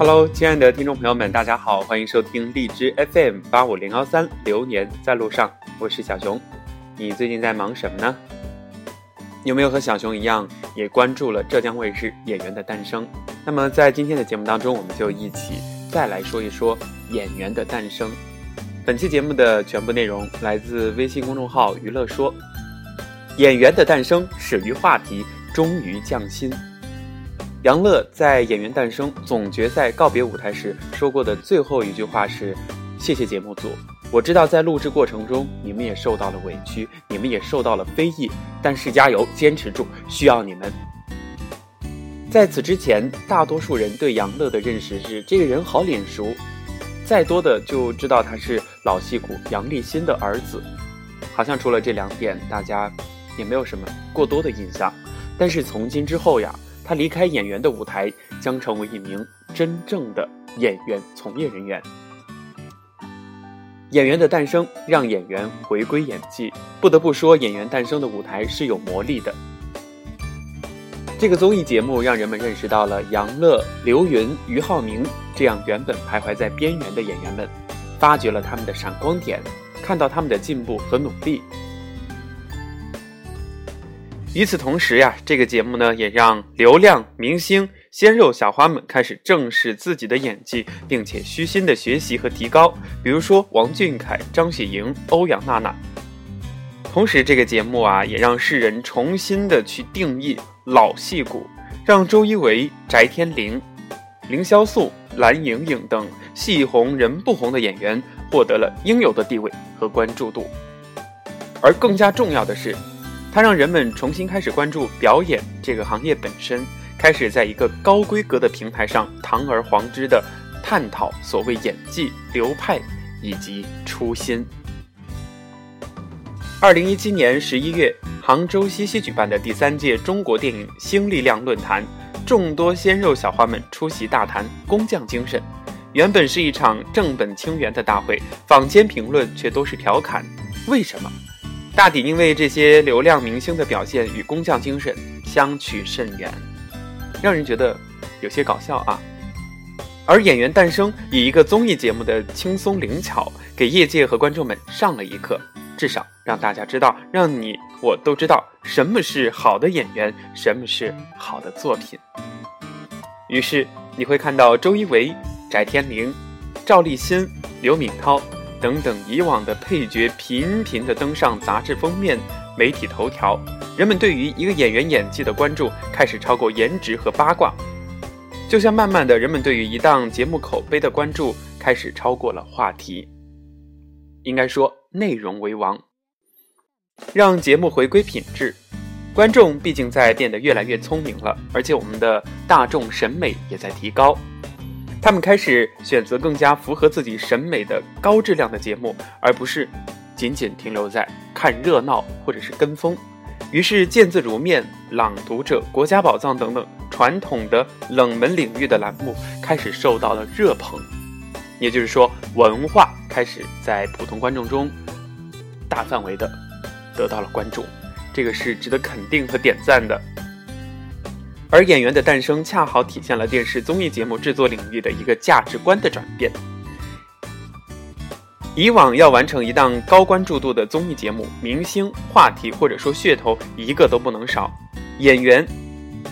Hello，亲爱的听众朋友们，大家好，欢迎收听荔枝 FM 八五零幺三，流年在路上，我是小熊。你最近在忙什么呢？有没有和小熊一样，也关注了浙江卫视《演员的诞生》？那么在今天的节目当中，我们就一起再来说一说《演员的诞生》。本期节目的全部内容来自微信公众号“娱乐说”。《演员的诞生》始于话题，终于匠心。杨乐在《演员诞生》总决赛告别舞台时说过的最后一句话是：“谢谢节目组，我知道在录制过程中你们也受到了委屈，你们也受到了非议，但是加油，坚持住，需要你们。”在此之前，大多数人对杨乐的认识是这个人好脸熟，再多的就知道他是老戏骨杨立新的儿子，好像除了这两点，大家也没有什么过多的印象。但是从今之后呀。他离开演员的舞台，将成为一名真正的演员从业人员。演员的诞生让演员回归演技，不得不说，演员诞生的舞台是有魔力的。这个综艺节目让人们认识到了杨乐、刘芸、俞灏明这样原本徘徊在边缘的演员们，发掘了他们的闪光点，看到他们的进步和努力。与此同时呀，这个节目呢也让流量明星、鲜肉小花们开始正视自己的演技，并且虚心的学习和提高。比如说王俊凯、张雪迎、欧阳娜娜。同时，这个节目啊也让世人重新的去定义老戏骨，让周一围、翟天临、凌潇肃、蓝盈莹等戏红人不红的演员获得了应有的地位和关注度。而更加重要的是。它让人们重新开始关注表演这个行业本身，开始在一个高规格的平台上堂而皇之的探讨所谓演技流派以及初心。二零一七年十一月，杭州西溪举办的第三届中国电影新力量论坛，众多鲜肉小花们出席大谈工匠精神。原本是一场正本清源的大会，坊间评论却都是调侃：为什么？大抵因为这些流量明星的表现与工匠精神相去甚远，让人觉得有些搞笑啊。而演员诞生以一个综艺节目的轻松灵巧，给业界和观众们上了一课，至少让大家知道，让你我都知道什么是好的演员，什么是好的作品。于是你会看到周一围、翟天临、赵立新、刘敏涛。等等，以往的配角频频的登上杂志封面、媒体头条，人们对于一个演员演技的关注开始超过颜值和八卦，就像慢慢的，人们对于一档节目口碑的关注开始超过了话题。应该说，内容为王，让节目回归品质。观众毕竟在变得越来越聪明了，而且我们的大众审美也在提高。他们开始选择更加符合自己审美的高质量的节目，而不是仅仅停留在看热闹或者是跟风。于是，《见字如面》《朗读者》《国家宝藏》等等传统的冷门领域的栏目开始受到了热捧，也就是说，文化开始在普通观众中大范围的得到了关注，这个是值得肯定和点赞的。而演员的诞生恰好体现了电视综艺节目制作领域的一个价值观的转变。以往要完成一档高关注度的综艺节目，明星、话题或者说噱头一个都不能少。演员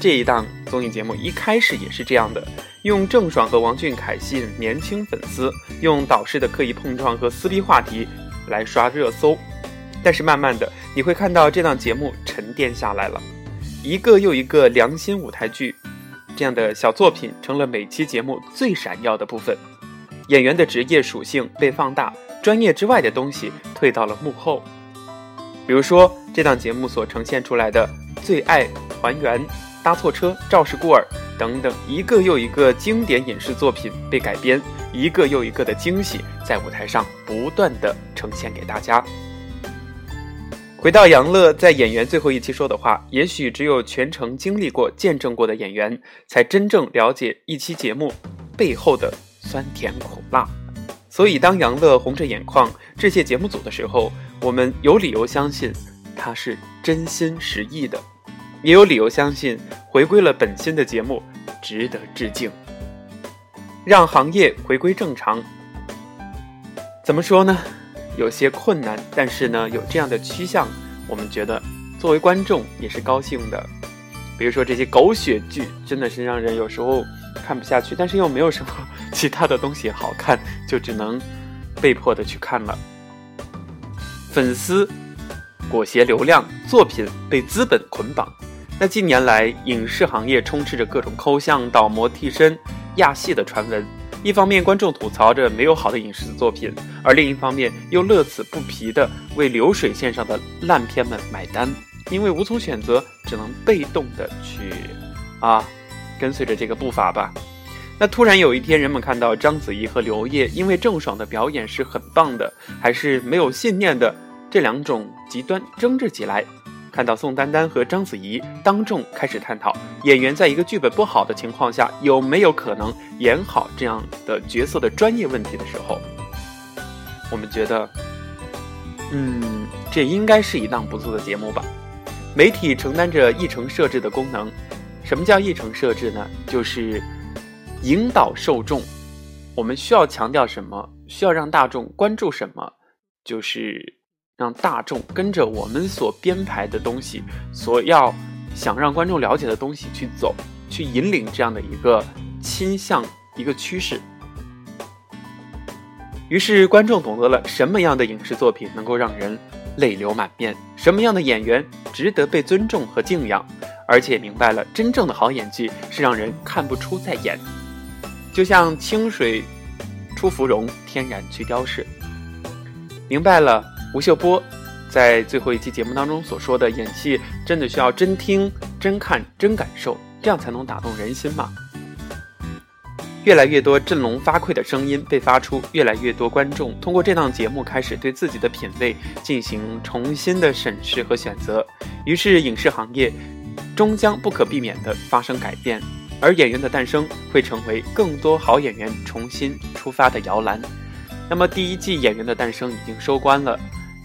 这一档综艺节目一开始也是这样的，用郑爽和王俊凯吸引年轻粉丝，用导师的刻意碰撞和撕逼话题来刷热搜。但是慢慢的，你会看到这档节目沉淀下来了。一个又一个良心舞台剧，这样的小作品成了每期节目最闪耀的部分。演员的职业属性被放大，专业之外的东西退到了幕后。比如说，这档节目所呈现出来的《最爱》《还原》《搭错车》《赵氏孤儿》等等，一个又一个经典影视作品被改编，一个又一个的惊喜在舞台上不断的呈现给大家。回到杨乐在演员最后一期说的话，也许只有全程经历过、见证过的演员，才真正了解一期节目背后的酸甜苦辣。所以，当杨乐红着眼眶致谢节目组的时候，我们有理由相信他是真心实意的，也有理由相信回归了本心的节目值得致敬。让行业回归正常。怎么说呢？有些困难，但是呢，有这样的趋向，我们觉得作为观众也是高兴的。比如说这些狗血剧，真的是让人有时候看不下去，但是又没有什么其他的东西好看，就只能被迫的去看了。粉丝裹挟流量，作品被资本捆绑。那近年来，影视行业充斥着各种抠像、倒模、替身、亚戏的传闻。一方面，观众吐槽着没有好的影视作品，而另一方面又乐此不疲地为流水线上的烂片们买单，因为无从选择，只能被动地去啊，跟随着这个步伐吧。那突然有一天，人们看到章子怡和刘烨因为郑爽的表演是很棒的，还是没有信念的这两种极端争执起来。看到宋丹丹和章子怡当众开始探讨演员在一个剧本不好的情况下有没有可能演好这样的角色的专业问题的时候，我们觉得，嗯，这应该是一档不错的节目吧。媒体承担着议程设置的功能。什么叫议程设置呢？就是引导受众。我们需要强调什么？需要让大众关注什么？就是。让大众跟着我们所编排的东西，所要想让观众了解的东西去走，去引领这样的一个倾向、一个趋势。于是，观众懂得了什么样的影视作品能够让人泪流满面，什么样的演员值得被尊重和敬仰，而且明白了真正的好演技是让人看不出在演。就像清水出芙蓉，天然去雕饰。明白了。吴秀波在最后一期节目当中所说的，演戏真的需要真听、真看、真感受，这样才能打动人心嘛。越来越多振聋发聩的声音被发出，越来越多观众通过这档节目开始对自己的品味进行重新的审视和选择，于是影视行业终将不可避免地发生改变，而演员的诞生会成为更多好演员重新出发的摇篮。那么第一季《演员的诞生》已经收官了。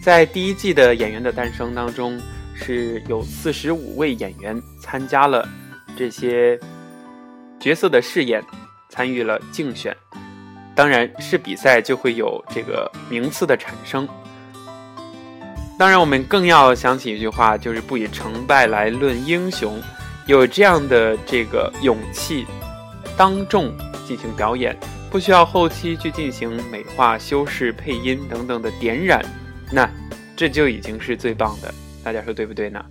在第一季的《演员的诞生》当中，是有四十五位演员参加了这些角色的饰演，参与了竞选。当然是比赛就会有这个名次的产生。当然，我们更要想起一句话，就是不以成败来论英雄。有这样的这个勇气，当众进行表演，不需要后期去进行美化、修饰、配音等等的点染。那这就已经是最棒的，大家说对不对呢？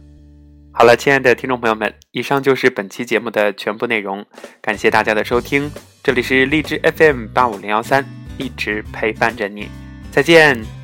好了，亲爱的听众朋友们，以上就是本期节目的全部内容，感谢大家的收听，这里是荔枝 FM 八五零幺三，一直陪伴着你，再见。